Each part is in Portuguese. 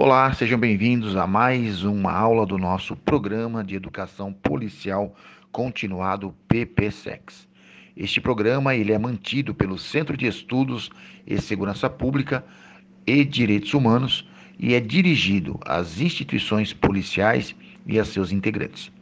Olá, sejam bem-vindos a mais uma aula do nosso programa de educação policial continuado PPSEX. Este programa ele é mantido pelo Centro de Estudos e Segurança Pública e Direitos Humanos e é dirigido às instituições policiais e a seus integrantes.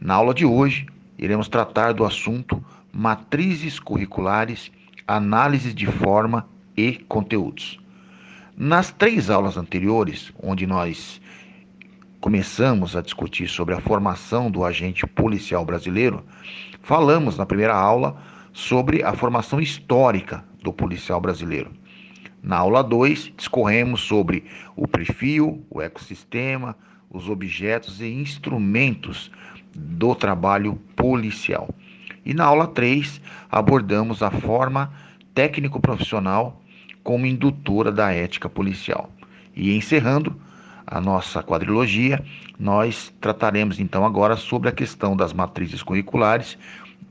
Na aula de hoje, iremos tratar do assunto matrizes curriculares, análise de forma e conteúdos. Nas três aulas anteriores, onde nós começamos a discutir sobre a formação do agente policial brasileiro, falamos na primeira aula sobre a formação histórica do policial brasileiro. Na aula 2, discorremos sobre o perfil, o ecossistema, os objetos e instrumentos do trabalho policial. E na aula 3, abordamos a forma técnico-profissional como indutora da ética policial. E encerrando a nossa quadrilogia, nós trataremos então agora sobre a questão das matrizes curriculares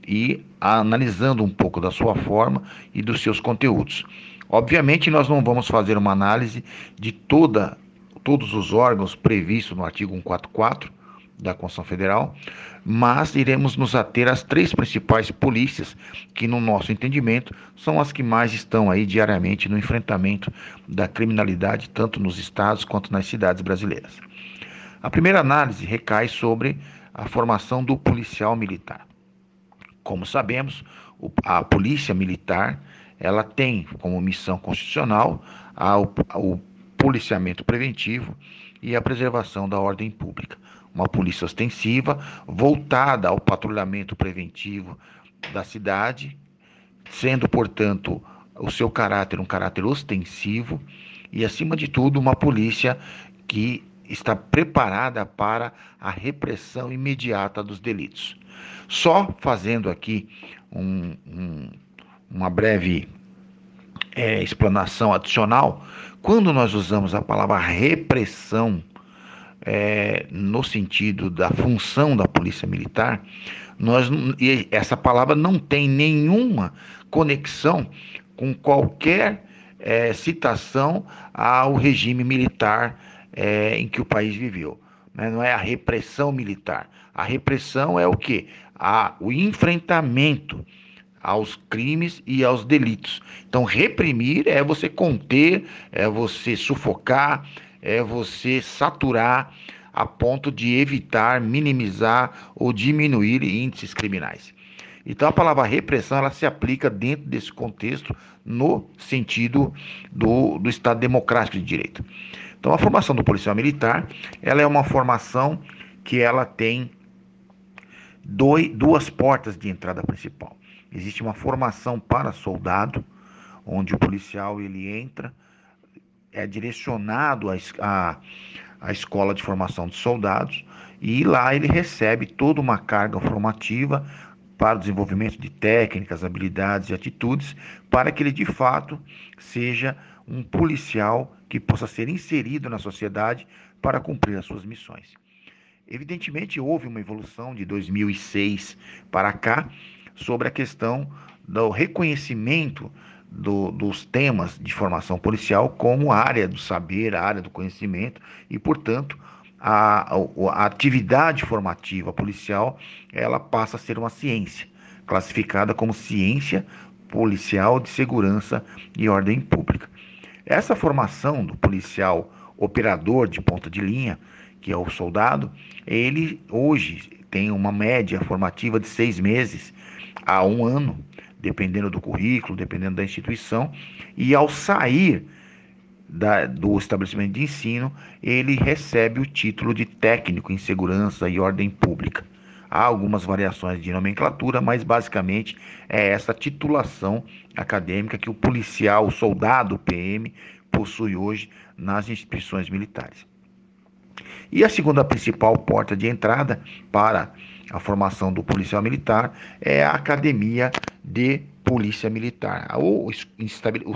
e analisando um pouco da sua forma e dos seus conteúdos. Obviamente, nós não vamos fazer uma análise de toda, todos os órgãos previstos no artigo 144 da Constituição Federal, mas iremos nos ater às três principais polícias que, no nosso entendimento, são as que mais estão aí diariamente no enfrentamento da criminalidade, tanto nos estados quanto nas cidades brasileiras. A primeira análise recai sobre a formação do policial militar. Como sabemos, a polícia militar ela tem como missão constitucional o policiamento preventivo e a preservação da ordem pública uma polícia ostensiva voltada ao patrulhamento preventivo da cidade, sendo, portanto, o seu caráter um caráter ostensivo e, acima de tudo, uma polícia que está preparada para a repressão imediata dos delitos. Só fazendo aqui um, um, uma breve é, explanação adicional, quando nós usamos a palavra repressão, é, no sentido da função da polícia militar, nós, essa palavra não tem nenhuma conexão com qualquer é, citação ao regime militar é, em que o país viveu. Né? Não é a repressão militar. A repressão é o que? o enfrentamento aos crimes e aos delitos. Então, reprimir é você conter, é você sufocar, é você saturar a ponto de evitar, minimizar ou diminuir índices criminais. Então a palavra repressão ela se aplica dentro desse contexto no sentido do, do Estado democrático de direito. Então a formação do policial militar ela é uma formação que ela tem dois, duas portas de entrada principal. Existe uma formação para soldado, onde o policial ele entra é direcionado à, à escola de formação de soldados e lá ele recebe toda uma carga formativa para o desenvolvimento de técnicas, habilidades e atitudes, para que ele de fato seja um policial que possa ser inserido na sociedade para cumprir as suas missões. Evidentemente, houve uma evolução de 2006 para cá sobre a questão do reconhecimento do, dos temas de formação policial como área do saber, área do conhecimento e, portanto, a, a atividade formativa policial ela passa a ser uma ciência, classificada como ciência policial de segurança e ordem pública. Essa formação do policial operador de ponta de linha, que é o soldado, ele hoje tem uma média formativa de seis meses a um ano dependendo do currículo, dependendo da instituição, e ao sair da, do estabelecimento de ensino, ele recebe o título de técnico em segurança e ordem pública. Há algumas variações de nomenclatura, mas basicamente é essa titulação acadêmica que o policial, o soldado PM, possui hoje nas instituições militares. E a segunda principal porta de entrada para a formação do policial militar é a academia de polícia militar, ou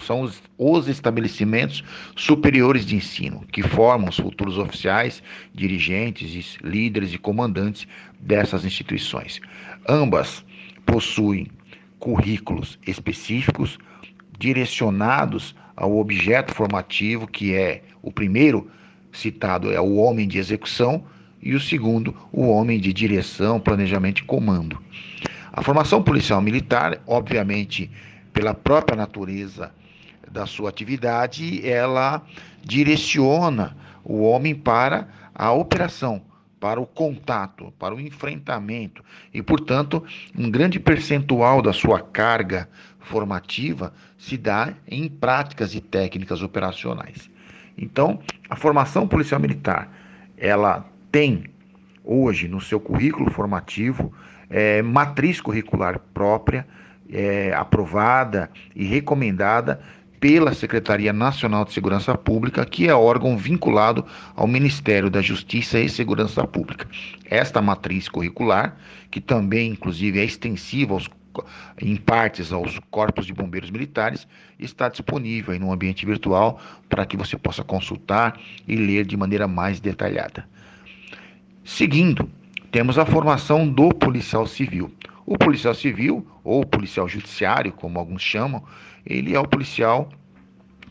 são os estabelecimentos superiores de ensino, que formam os futuros oficiais, dirigentes, líderes e comandantes dessas instituições. Ambas possuem currículos específicos direcionados ao objeto formativo, que é o primeiro citado é o homem de execução e o segundo, o homem de direção, planejamento e comando. A formação policial militar, obviamente, pela própria natureza da sua atividade, ela direciona o homem para a operação, para o contato, para o enfrentamento e, portanto, um grande percentual da sua carga formativa se dá em práticas e técnicas operacionais. Então, a formação policial militar, ela tem hoje no seu currículo formativo é, matriz curricular própria, é, aprovada e recomendada pela Secretaria Nacional de Segurança Pública, que é órgão vinculado ao Ministério da Justiça e Segurança Pública. Esta matriz curricular, que também, inclusive, é extensiva aos, em partes aos corpos de bombeiros militares, está disponível no ambiente virtual para que você possa consultar e ler de maneira mais detalhada. Seguindo, temos a formação do policial civil. O policial civil, ou policial judiciário, como alguns chamam, ele é o policial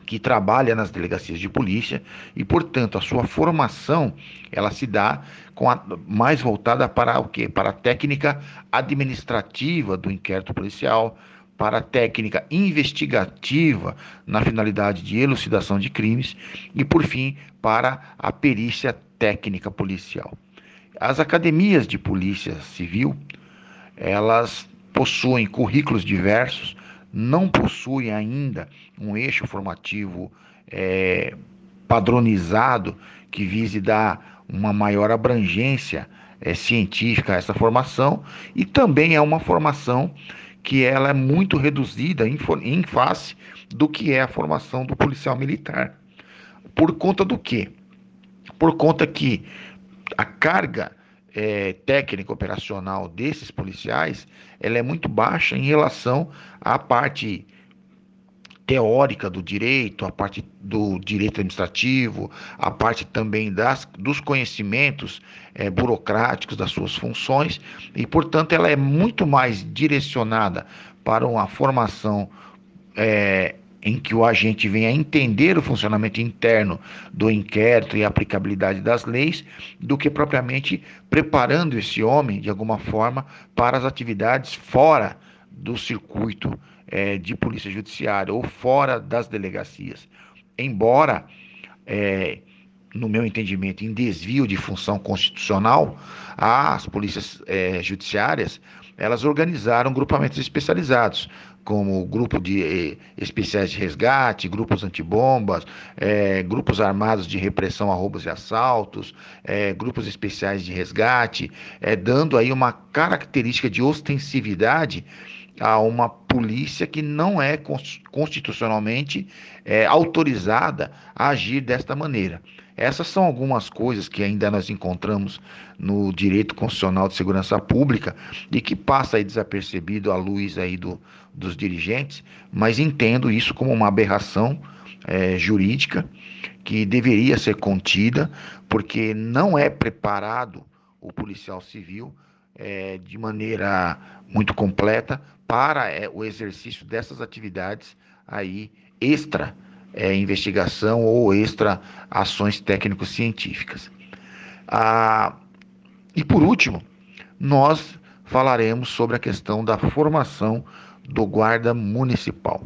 que trabalha nas delegacias de polícia e, portanto, a sua formação ela se dá com a, mais voltada para o quê? Para a técnica administrativa do inquérito policial, para a técnica investigativa na finalidade de elucidação de crimes e, por fim, para a perícia técnica policial. As academias de polícia civil, elas possuem currículos diversos, não possuem ainda um eixo formativo é, padronizado que vise dar uma maior abrangência é, científica a essa formação e também é uma formação que ela é muito reduzida em, em face do que é a formação do policial militar. Por conta do quê? Por conta que a carga é, técnica operacional desses policiais ela é muito baixa em relação à parte teórica do direito, a parte do direito administrativo, a parte também das, dos conhecimentos é, burocráticos das suas funções. E, portanto, ela é muito mais direcionada para uma formação é, em que o agente venha entender o funcionamento interno do inquérito e a aplicabilidade das leis, do que propriamente preparando esse homem, de alguma forma, para as atividades fora do circuito é, de polícia judiciária ou fora das delegacias. Embora, é, no meu entendimento, em desvio de função constitucional, as polícias é, judiciárias elas organizaram grupamentos especializados, como grupo de eh, especiais de resgate, grupos antibombas, eh, grupos armados de repressão a roubos e assaltos, eh, grupos especiais de resgate, dando aí uma característica de ostensividade a uma polícia que não é constitucionalmente autorizada a agir desta maneira. Essas são algumas coisas que ainda nós encontramos no direito constitucional de segurança pública e que passa aí desapercebido à luz aí do, dos dirigentes, mas entendo isso como uma aberração é, jurídica que deveria ser contida, porque não é preparado o policial civil é, de maneira muito completa para é, o exercício dessas atividades aí extra é, investigação ou extra ações técnico-científicas. Ah, e por último, nós falaremos sobre a questão da formação do guarda municipal.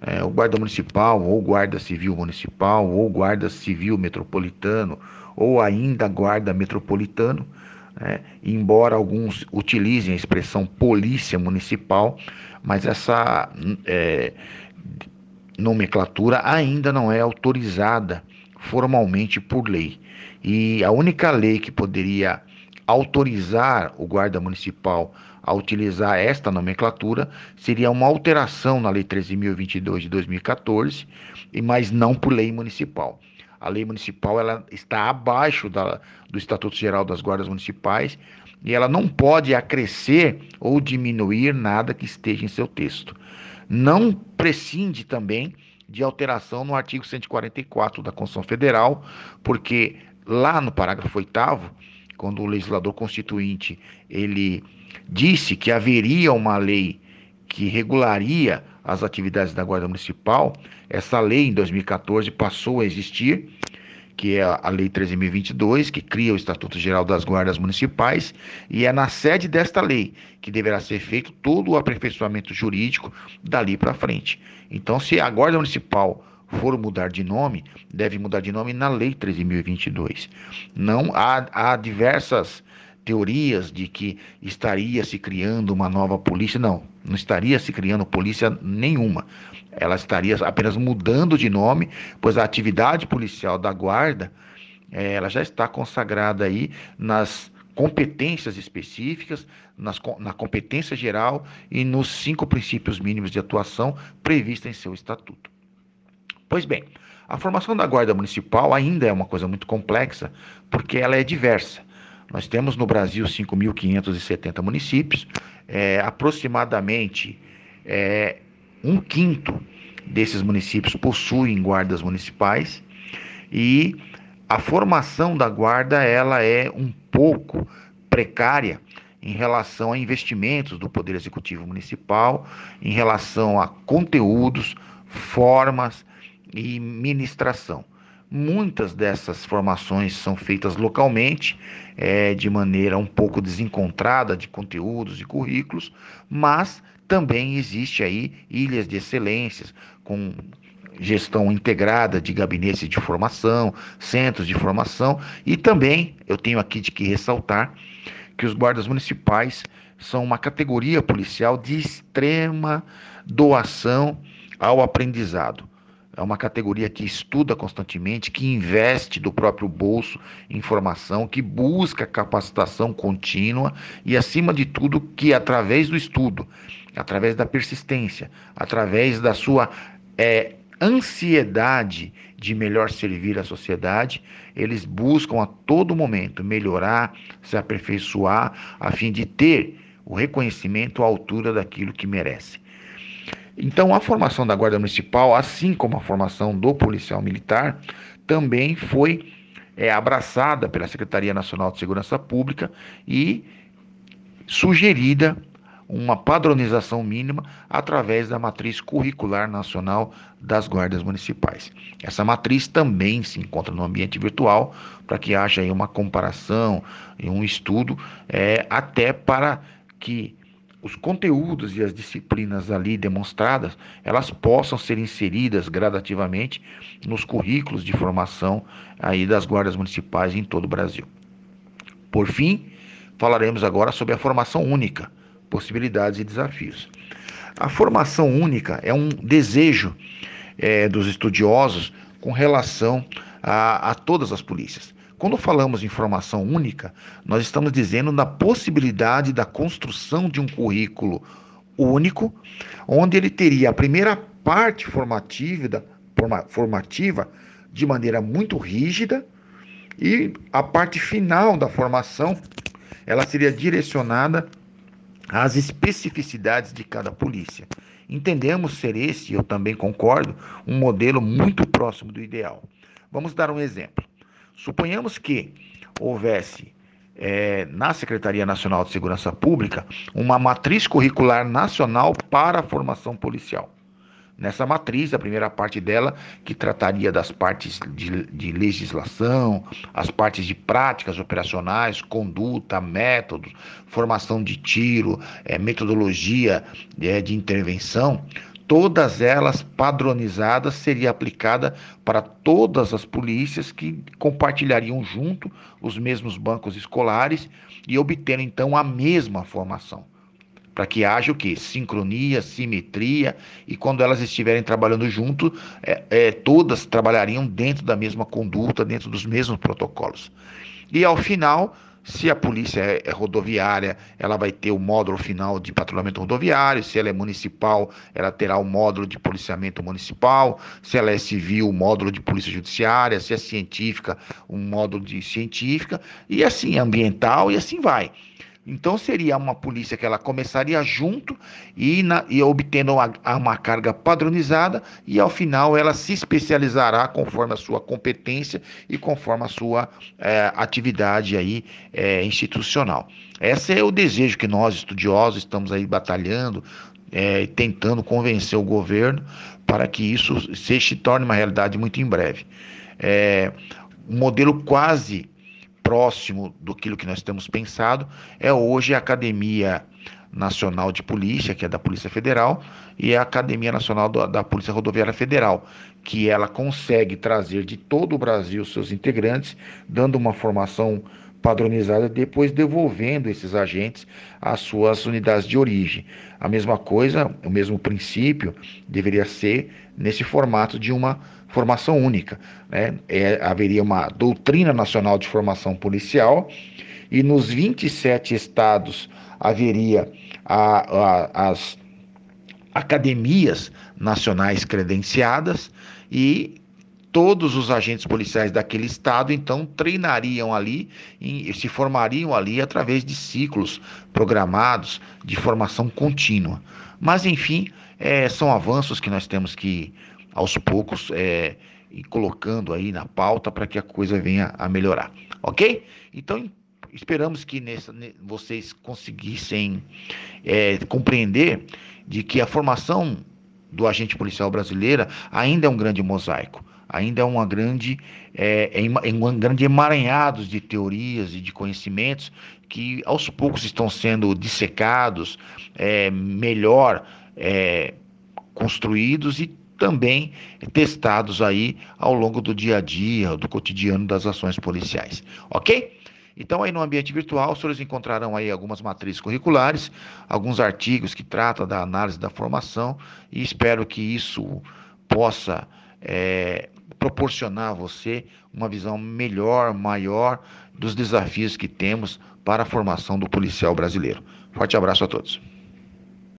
É, o guarda municipal, ou guarda civil municipal, ou guarda civil metropolitano, ou ainda guarda metropolitano, é, embora alguns utilizem a expressão polícia municipal, mas essa é, nomenclatura ainda não é autorizada formalmente por lei. E a única lei que poderia autorizar o guarda municipal a utilizar esta nomenclatura seria uma alteração na Lei 13.022 de 2014, mas não por lei municipal. A lei municipal ela está abaixo da, do Estatuto Geral das Guardas Municipais e ela não pode acrescer ou diminuir nada que esteja em seu texto não prescinde também de alteração no artigo 144 da Constituição Federal, porque lá no parágrafo 8 quando o legislador constituinte ele disse que haveria uma lei que regularia as atividades da Guarda Municipal, essa lei em 2014 passou a existir, que é a Lei 13.022, que cria o Estatuto Geral das Guardas Municipais, e é na sede desta lei que deverá ser feito todo o aperfeiçoamento jurídico dali para frente. Então, se a Guarda Municipal for mudar de nome, deve mudar de nome na Lei 13.022. Não há, há diversas teorias de que estaria se criando uma nova polícia. Não, não estaria se criando polícia nenhuma. Ela estaria apenas mudando de nome, pois a atividade policial da guarda é, ela já está consagrada aí nas competências específicas, nas, na competência geral e nos cinco princípios mínimos de atuação previstos em seu estatuto. Pois bem, a formação da Guarda Municipal ainda é uma coisa muito complexa, porque ela é diversa. Nós temos no Brasil 5.570 municípios, é, aproximadamente é, um quinto desses municípios possuem guardas municipais e a formação da guarda ela é um pouco precária em relação a investimentos do Poder Executivo Municipal, em relação a conteúdos, formas e ministração. Muitas dessas formações são feitas localmente, é, de maneira um pouco desencontrada de conteúdos e currículos, mas também existe aí ilhas de excelências com gestão integrada de gabinetes de formação, centros de formação e também eu tenho aqui de que ressaltar que os guardas municipais são uma categoria policial de extrema doação ao aprendizado. É uma categoria que estuda constantemente, que investe do próprio bolso em formação, que busca capacitação contínua e, acima de tudo, que através do estudo, através da persistência, através da sua é, ansiedade de melhor servir a sociedade, eles buscam a todo momento melhorar, se aperfeiçoar, a fim de ter o reconhecimento à altura daquilo que merece. Então, a formação da Guarda Municipal, assim como a formação do policial militar, também foi é, abraçada pela Secretaria Nacional de Segurança Pública e sugerida uma padronização mínima através da matriz curricular nacional das guardas municipais. Essa matriz também se encontra no ambiente virtual para que haja uma comparação e um estudo é, até para que os conteúdos e as disciplinas ali demonstradas, elas possam ser inseridas gradativamente nos currículos de formação aí das guardas municipais em todo o Brasil. Por fim, falaremos agora sobre a formação única, possibilidades e desafios. A formação única é um desejo é, dos estudiosos com relação a, a todas as polícias. Quando falamos em formação única, nós estamos dizendo da possibilidade da construção de um currículo único, onde ele teria a primeira parte formativa, formativa de maneira muito rígida e a parte final da formação ela seria direcionada às especificidades de cada polícia. Entendemos ser esse, eu também concordo, um modelo muito próximo do ideal. Vamos dar um exemplo. Suponhamos que houvesse é, na Secretaria Nacional de Segurança Pública uma matriz curricular nacional para a formação policial. Nessa matriz, a primeira parte dela, que trataria das partes de, de legislação, as partes de práticas operacionais, conduta, métodos, formação de tiro, é, metodologia é, de intervenção, todas elas padronizadas, seria aplicada para todas as polícias que compartilhariam junto os mesmos bancos escolares e obtendo então a mesma formação. Para que haja o que? Sincronia, simetria, e quando elas estiverem trabalhando junto, é, é, todas trabalhariam dentro da mesma conduta, dentro dos mesmos protocolos. E ao final, se a polícia é, é rodoviária, ela vai ter o módulo final de patrulhamento rodoviário. Se ela é municipal, ela terá o módulo de policiamento municipal. Se ela é civil, o módulo de polícia judiciária. Se é científica, um módulo de científica. E assim, ambiental, e assim vai. Então seria uma polícia que ela começaria junto e, na, e obtendo uma, uma, carga padronizada e ao final ela se especializará conforme a sua competência e conforme a sua é, atividade aí é, institucional. Esse é o desejo que nós estudiosos estamos aí batalhando, é, tentando convencer o governo para que isso se torne uma realidade muito em breve. É, um modelo quase próximo do que nós temos pensado é hoje a Academia Nacional de Polícia, que é da Polícia Federal, e a Academia Nacional da Polícia Rodoviária Federal, que ela consegue trazer de todo o Brasil seus integrantes, dando uma formação padronizada, depois devolvendo esses agentes às suas unidades de origem. A mesma coisa, o mesmo princípio deveria ser nesse formato de uma formação única. Né? É, haveria uma doutrina nacional de formação policial e nos 27 estados haveria a, a, as academias nacionais credenciadas e todos os agentes policiais daquele estado então treinariam ali e se formariam ali através de ciclos programados de formação contínua. Mas enfim, é, são avanços que nós temos que aos poucos é, ir colocando aí na pauta para que a coisa venha a melhorar, ok? Então esperamos que nessa, vocês conseguissem é, compreender de que a formação do agente policial brasileira ainda é um grande mosaico ainda é uma grande, é, é um grande emaranhado de teorias e de conhecimentos que aos poucos estão sendo dissecados, é, melhor é, construídos e também testados aí ao longo do dia a dia, do cotidiano das ações policiais, ok? Então aí no ambiente virtual, os senhores encontrarão aí algumas matrizes curriculares, alguns artigos que tratam da análise da formação e espero que isso possa é, proporcionar a você uma visão melhor, maior dos desafios que temos para a formação do policial brasileiro. Forte abraço a todos.